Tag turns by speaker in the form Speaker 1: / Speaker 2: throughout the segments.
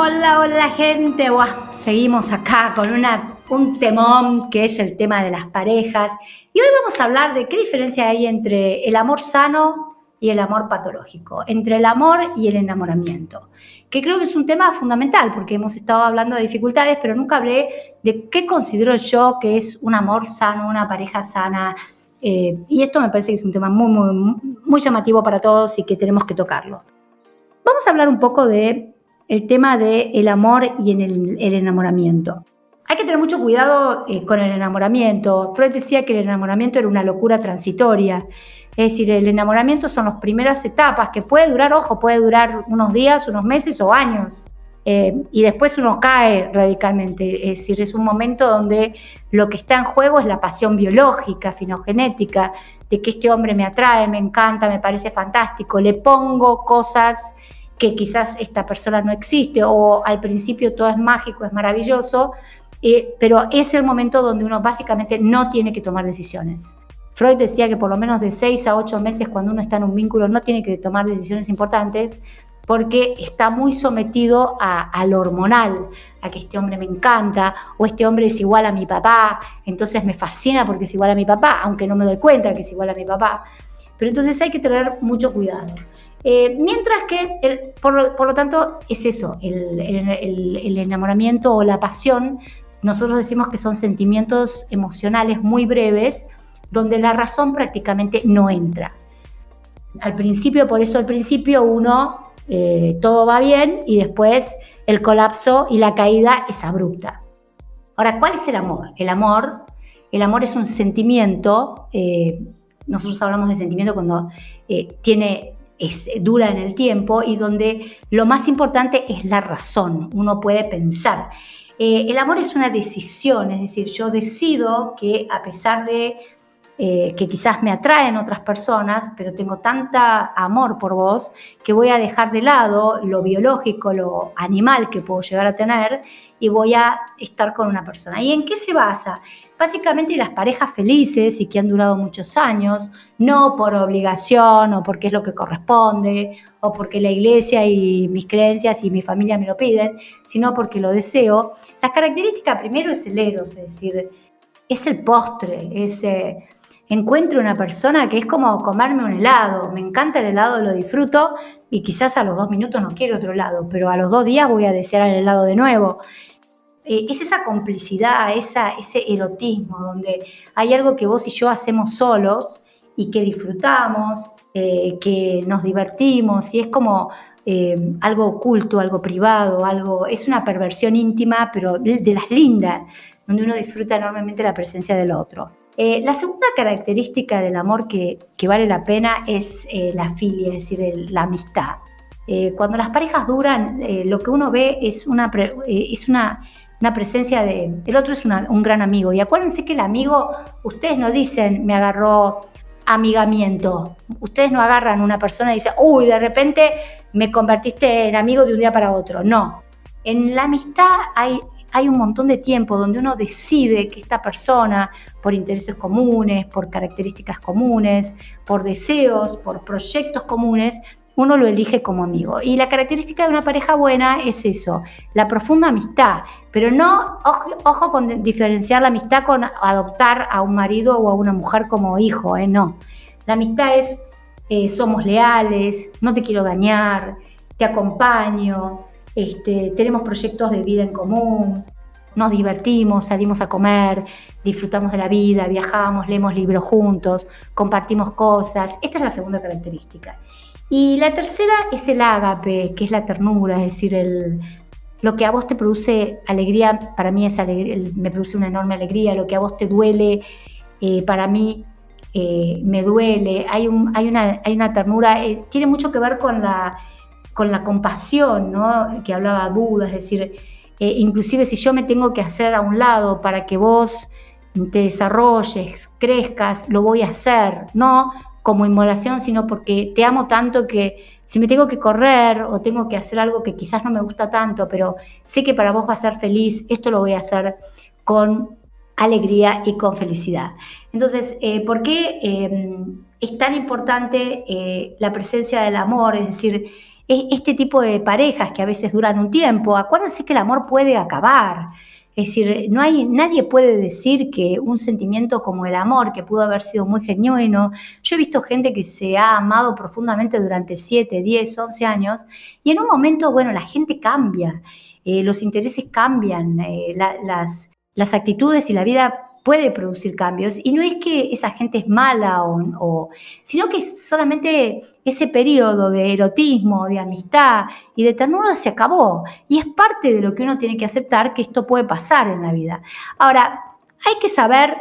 Speaker 1: Hola, hola gente. seguimos acá con un temón que es el tema de las parejas. Y hoy vamos a hablar de qué diferencia hay entre el amor sano y el amor patológico, entre el amor y el enamoramiento, que creo que es un tema fundamental porque hemos estado hablando de dificultades, pero nunca hablé de qué considero yo que es un amor sano, una pareja sana. Eh, y esto me parece que es un tema muy, muy, muy llamativo para todos y que tenemos que tocarlo. Vamos a hablar un poco de el tema del el amor y en el, enamoramiento. Hay que tener mucho cuidado eh, con el enamoramiento. Freud decía que el enamoramiento era una locura transitoria. Es decir, el enamoramiento son las primeras etapas que puede durar, ojo, puede durar unos días, unos meses o años. Eh, y después uno cae radicalmente. Es decir, es un momento donde lo que está en juego es la pasión biológica, finogenética, de que este hombre me atrae, me encanta, me parece fantástico, le pongo cosas que quizás esta persona no existe o al principio todo es mágico, es maravilloso, eh, pero es el momento donde uno básicamente no tiene que tomar decisiones. Freud decía que por lo menos de seis a ocho meses cuando uno está en un vínculo no tiene que tomar decisiones importantes porque está muy sometido a, a, hormonal, a que este hombre me encanta o este hombre es igual a mi papá, entonces me fascina porque es igual a mi papá, aunque no me doy cuenta que es igual a mi papá. Pero entonces hay que tener mucho cuidado. Eh, mientras que, por, lo tanto, es eso, el, enamoramiento o la pasión, nosotros decimos que son sentimientos emocionales muy breves, donde la razón prácticamente no entra. Al principio, por eso al principio uno, eh, todo va bien y después el colapso y la caída es abrupta. Ahora, ¿cuál es el amor? El amor, el amor es un sentimiento, eh, nosotros hablamos de sentimiento cuando tiene es, dura en el tiempo y donde lo más importante es la razón, uno puede pensar. Eh, el amor es una decisión, es decir, yo decido que a pesar de eh, que quizás me atraen otras personas, pero tengo tanta amor por vos que voy a dejar de lado lo biológico, lo animal que puedo llegar a tener y voy a estar con una persona. ¿Y en qué se basa? Básicamente las parejas felices y que han durado muchos años, no por obligación o porque es lo que corresponde o porque la iglesia y mis creencias y mi familia me lo piden, sino porque lo deseo. La característica primero es el eros, es decir, es el postre, es... Eh, encuentro una persona que es como comerme un helado. Me encanta el helado, lo disfruto y quizás a los dos minutos no quiero otro helado, pero a los dos días voy a desear el helado de nuevo. Eh, es esa complicidad, esa, ese erotismo, donde hay algo que vos y yo hacemos solos y que disfrutamos, eh, que nos divertimos y es como eh, algo oculto, algo privado, algo, es una perversión íntima, pero de las lindas, donde uno disfruta enormemente la presencia del otro. Eh, la segunda característica del amor que, vale la pena es eh, la filia, es decir, la amistad. Eh, cuando las parejas duran, lo que uno ve es una, es una, presencia de... El otro es un gran amigo. Y acuérdense que el amigo, ustedes no dicen, me agarró amigamiento. Ustedes no agarran una persona y dicen, uy, de repente me convertiste en amigo de un día para otro. No. En la amistad hay un montón de tiempo donde uno decide que esta persona, por intereses comunes, por características comunes, por deseos, por proyectos comunes, uno lo elige como amigo. Y la característica de una pareja buena es eso, la profunda amistad, pero no, ojo, con diferenciar la amistad con adoptar a un marido o a una mujer como hijo, ¿eh? no. La amistad es, eh, somos leales, no te quiero dañar, te acompaño, este, tenemos proyectos de vida en común, nos divertimos, salimos a comer, disfrutamos de la vida, viajamos, leemos libros juntos, compartimos cosas. Esta es la segunda característica. Y la tercera es el ágape, que es la ternura, es decir, lo que a vos te produce alegría, para mí es me produce una enorme alegría, lo que a vos te duele, eh, para mí eh, me duele, hay una ternura, eh, tiene mucho que ver con la con la compasión, ¿no? que hablaba Buda, es decir, eh, inclusive si yo me tengo que hacer a un lado para que vos te desarrolles, crezcas, lo voy a hacer, no como inmolación, sino porque te amo tanto que si me tengo que correr o tengo que hacer algo que quizás no me gusta tanto, pero sé que para vos va a ser feliz, esto lo voy a hacer con alegría y con felicidad. Entonces, eh, ¿por qué eh, es tan importante la presencia del amor? Es decir, este tipo de parejas que a veces duran un tiempo, acuérdense que el amor puede acabar. Es decir, no hay, nadie puede decir que un sentimiento como el amor, que pudo haber sido muy genuino, yo he visto gente que se ha amado profundamente durante 7, 10, 11 años, y en un momento, bueno, la gente cambia, eh, los intereses cambian, eh, las, las actitudes y la vida puede producir cambios y no es que esa gente es mala o, sino que solamente ese periodo de erotismo, de amistad y de ternura se acabó y es parte de lo que uno tiene que aceptar que esto puede pasar en la vida. Ahora, hay que saber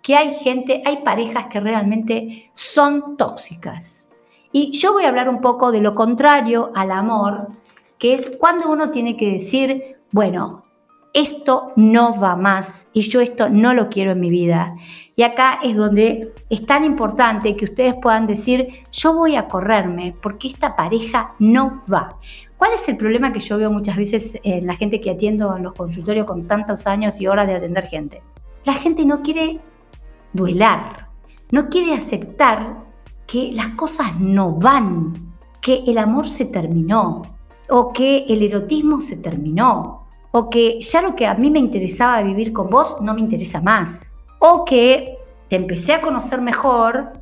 Speaker 1: que hay gente, hay parejas que realmente son tóxicas. Y yo voy a hablar un poco de lo contrario al amor, que es cuando uno tiene que decir, bueno, esto no va más y yo esto no lo quiero en mi vida. Y acá es donde es tan importante que ustedes puedan decir, yo voy a correrme porque esta pareja no va. ¿Cuál es el problema que yo veo muchas veces en la gente que atiendo en los consultorios con tantos años y horas de atender gente? La gente no quiere duelar, no quiere aceptar que las cosas no van, que el amor se terminó o que el erotismo se terminó o que ya lo que a mí me interesaba vivir con vos no me interesa más, o que te empecé a conocer mejor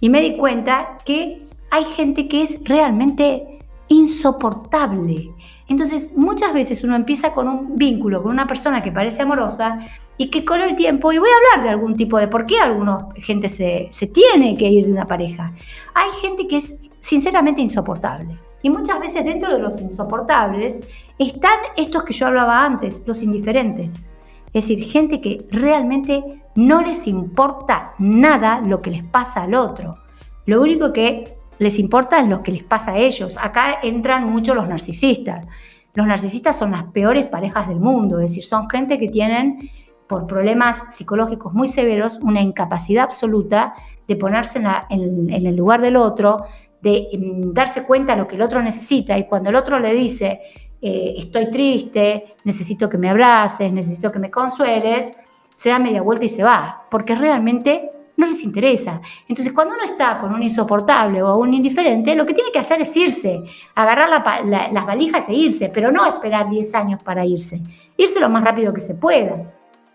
Speaker 1: y me di cuenta que hay gente que es realmente insoportable. Entonces, muchas veces uno empieza con un vínculo con una persona que parece amorosa y que con el tiempo, y voy a hablar de algún tipo de por qué alguna gente se, se tiene que ir de una pareja, hay gente que es sinceramente insoportable. Y muchas veces dentro de los insoportables están estos que yo hablaba antes, los indiferentes. Es decir, gente que realmente no les importa nada lo que les pasa al otro. Lo único que les importa es lo que les pasa a ellos. Acá entran mucho los narcisistas. Los narcisistas son las peores parejas del mundo, es decir, son gente que tienen, por problemas psicológicos muy severos, una incapacidad absoluta de ponerse en, en el lugar del otro, de mm, darse cuenta de lo que el otro necesita y cuando el otro le dice, eh, estoy triste, necesito que me abraces, necesito que me consueles, se da media vuelta y se va, porque realmente no les interesa. Entonces, cuando uno está con un insoportable o un indiferente, lo que tiene que hacer es irse, agarrar las valijas e irse, pero no esperar 10 años para irse, irse lo más rápido que se pueda.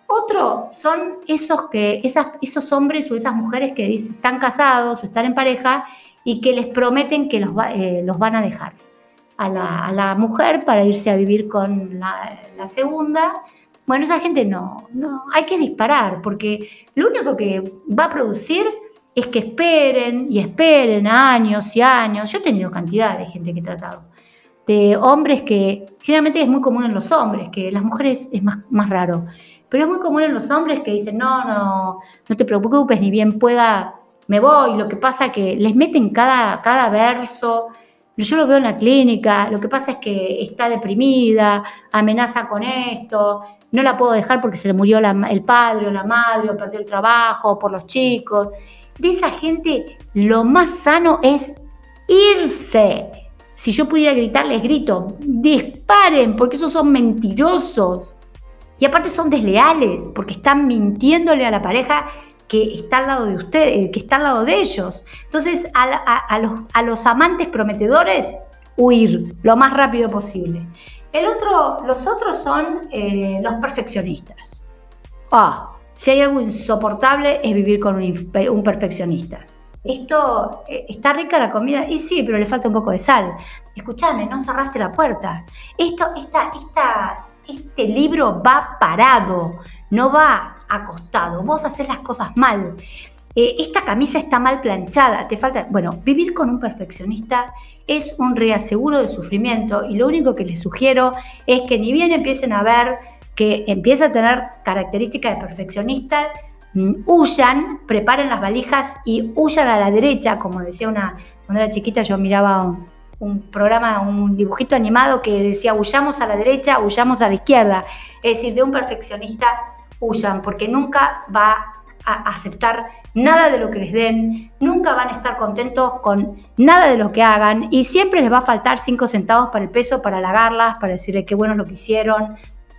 Speaker 1: Otro son esos, que, esas, esos hombres o esas mujeres que están casados o están en pareja y que les prometen que los, eh, los van a dejar a la, mujer para irse a vivir con la, segunda. Bueno, esa gente no, no, hay que disparar, porque lo único que va a producir es que esperen y esperen años y años. Yo he tenido cantidad de gente que he tratado, de hombres que generalmente es muy común en los hombres, que las mujeres es más, más raro, pero es muy común en los hombres que dicen, no, no, no te preocupes, ni bien pueda, me voy. Lo que pasa que les meten cada, cada verso. Yo lo veo en la clínica, lo que pasa es que está deprimida, amenaza con esto, no la puedo dejar porque se le murió el padre o la madre, o perdió el trabajo, por los chicos. De esa gente, lo más sano es irse. Si yo pudiera gritarles, grito, disparen, porque esos son mentirosos. Y aparte son desleales, porque están mintiéndole a la pareja que está al lado de ustedes, eh, que está al lado de ellos. Entonces, a, los, a los, amantes prometedores, huir lo más rápido posible. El otro, los otros son eh, los perfeccionistas. Ah, si hay algo insoportable es vivir con un, perfeccionista. Esto, eh, está rica la comida, y sí, pero le falta un poco de sal. Escúchame, no cerraste la puerta. Esto, esta, esta, este libro va parado no va acostado, vos haces las cosas mal. Eh, esta camisa está mal planchada, te falta... Bueno, vivir con un perfeccionista es un reaseguro de sufrimiento y lo único que les sugiero es que ni bien empiecen a ver que empieza a tener características de perfeccionista, mm, huyan, preparen las valijas y huyan a la derecha, como decía una, cuando era chiquita yo miraba un, un programa, un dibujito animado que decía huyamos a la derecha, huyamos a la izquierda, es decir, de un perfeccionista huyan, porque nunca va a aceptar nada de lo que les den, nunca van a estar contentos con nada de lo que hagan y siempre les va a faltar cinco centavos para el peso, para halagarlas, para decirle qué bueno lo que hicieron.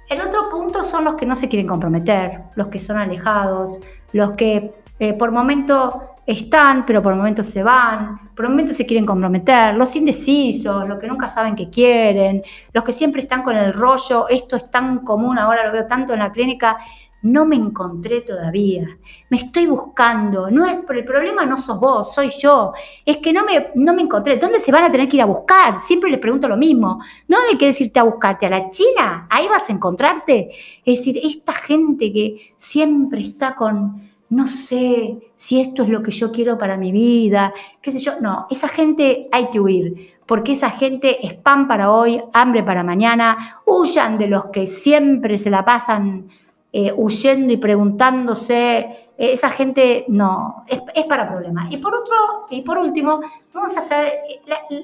Speaker 1: El otro punto son los que no se quieren comprometer, los que son alejados, los que eh, por momento están, pero por momentos se van, por momentos se quieren comprometer, los indecisos, los que nunca saben qué quieren, los que siempre están con el rollo, esto es tan común, ahora lo veo tanto en la clínica, no me encontré todavía, me estoy buscando, no es el problema no sos vos, soy yo, es que no me, no me encontré, ¿dónde se van a tener que ir a buscar? Siempre les pregunto lo mismo, ¿dónde quieres irte a buscarte? ¿A la China? Ahí vas a encontrarte. Es decir, esta gente que siempre está con, no sé si esto es lo que yo quiero para mi vida, qué sé yo, no, esa gente hay que huir porque esa gente es pan para hoy, hambre para mañana, huyan de los que siempre se la pasan eh, huyendo y preguntándose, eh, esa gente no, es, para problemas. Y por otro, y por último, vamos a hacer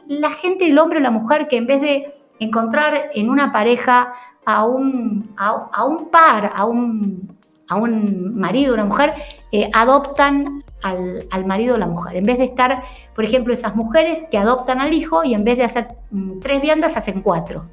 Speaker 1: la, gente, el hombre o la mujer, que en vez de encontrar en una pareja a un, a, un par, a un, a un marido, una mujer, eh, adoptan al, marido o la mujer. En vez de estar, por ejemplo, esas mujeres que adoptan al hijo y en vez de hacer mm, tres viandas, hacen cuatro.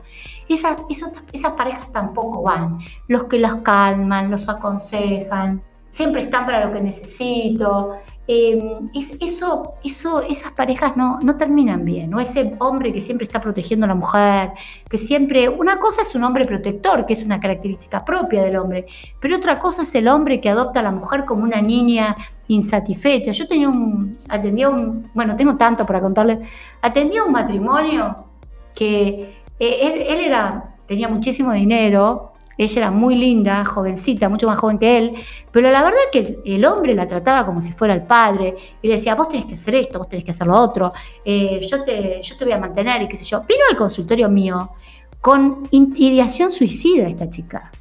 Speaker 1: Esas parejas tampoco van. Los que los calman, los aconsejan, siempre están para lo que necesito. Em, eso, eso, esas parejas no, no terminan bien, o ese hombre que siempre está protegiendo a la mujer, que siempre, una cosa es un hombre protector, que es una característica propia del hombre, pero otra cosa es el hombre que adopta a la mujer como una niña insatisfecha. Yo tenía un, atendía bueno, tengo tanto para contarles, atendía un matrimonio que eh, él, era, tenía muchísimo dinero, ella era muy linda, jovencita, mucho más joven que él, pero la verdad que el, hombre la trataba como si fuera el padre y le decía, vos tenés que hacer esto, vos tenés que hacer lo otro, eh, yo, te, yo te voy a mantener y qué sé yo. Vino al consultorio mío con ideación suicida esta chica,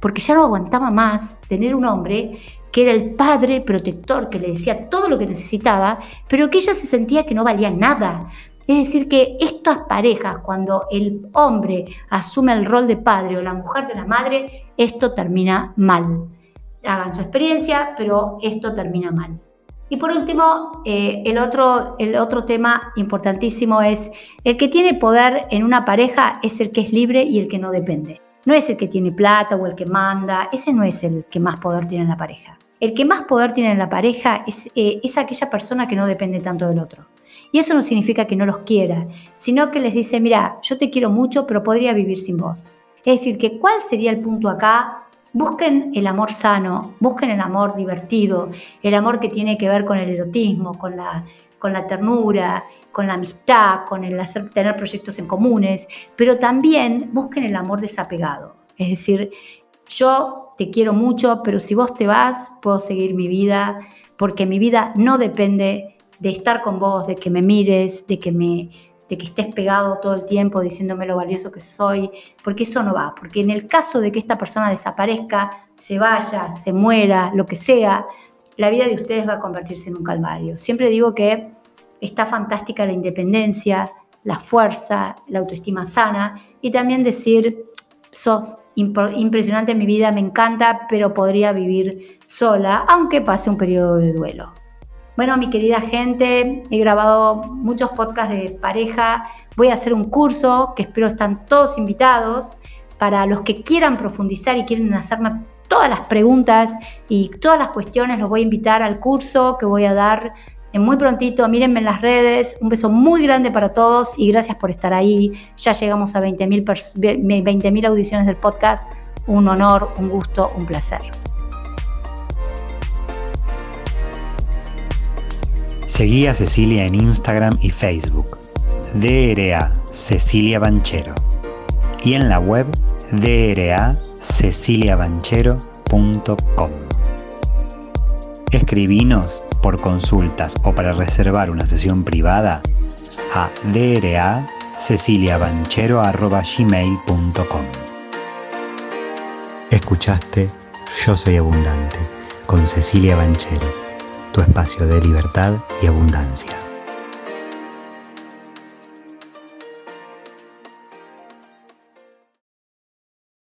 Speaker 1: porque ya no aguantaba más tener un hombre que era el padre protector, que le decía todo lo que necesitaba, pero que ella se sentía que no valía nada, es decir, que estas parejas, cuando el hombre asume el rol de padre o la mujer de la madre, esto termina mal. Hagan su experiencia, pero esto termina mal. Y por último, eh, el, otro, el otro tema importantísimo es, el que tiene poder en una pareja es el que es libre y el que no depende. No es el que tiene plata o el que manda, ese no es el que más poder tiene en la pareja. El que más poder tiene en la pareja es, eh, es aquella persona que no depende tanto del otro. Y eso no significa que no los quiera, sino que les dice, mira, yo te quiero mucho, pero podría vivir sin vos. Es decir, que cuál sería el punto acá Busquen el amor sano, busquen el amor divertido, el amor que tiene que ver con el erotismo, con la, con la ternura, con la amistad, con el hacer, tener proyectos en comunes, pero también busquen el amor desapegado. Es decir, yo te quiero mucho, pero si vos te vas, puedo seguir mi vida, porque mi vida no depende de estar con vos, de que me mires, de que me de que estés pegado todo el tiempo diciéndome lo valioso que soy, porque eso no va, porque en el caso de que esta persona desaparezca, se vaya, se muera, lo que sea, la vida de ustedes va a convertirse en un calvario. Siempre digo que está fantástica la independencia, la fuerza, la autoestima sana y también decir, sos impresionante en mi vida, me encanta, pero podría vivir sola, aunque pase un periodo de duelo. Bueno, mi querida gente, he grabado muchos podcasts de pareja. Voy a hacer un curso que espero están todos invitados para los que quieran profundizar y quieren hacerme todas las preguntas y todas las cuestiones. Los voy a invitar al curso que voy a dar muy prontito. Mírenme en las redes. Un beso muy grande para todos y gracias por estar ahí. Ya llegamos a 20.000 20 audiciones del podcast. Un honor, un gusto, un placer.
Speaker 2: Seguí a Cecilia en Instagram y Facebook, DRA Cecilia Banchero, y en la web draceciliabanchero.com. Escribinos por consultas o para reservar una sesión privada a draceciliabanchero.gmail.com Escuchaste Yo Soy Abundante con Cecilia Banchero tu espacio de libertad y abundancia.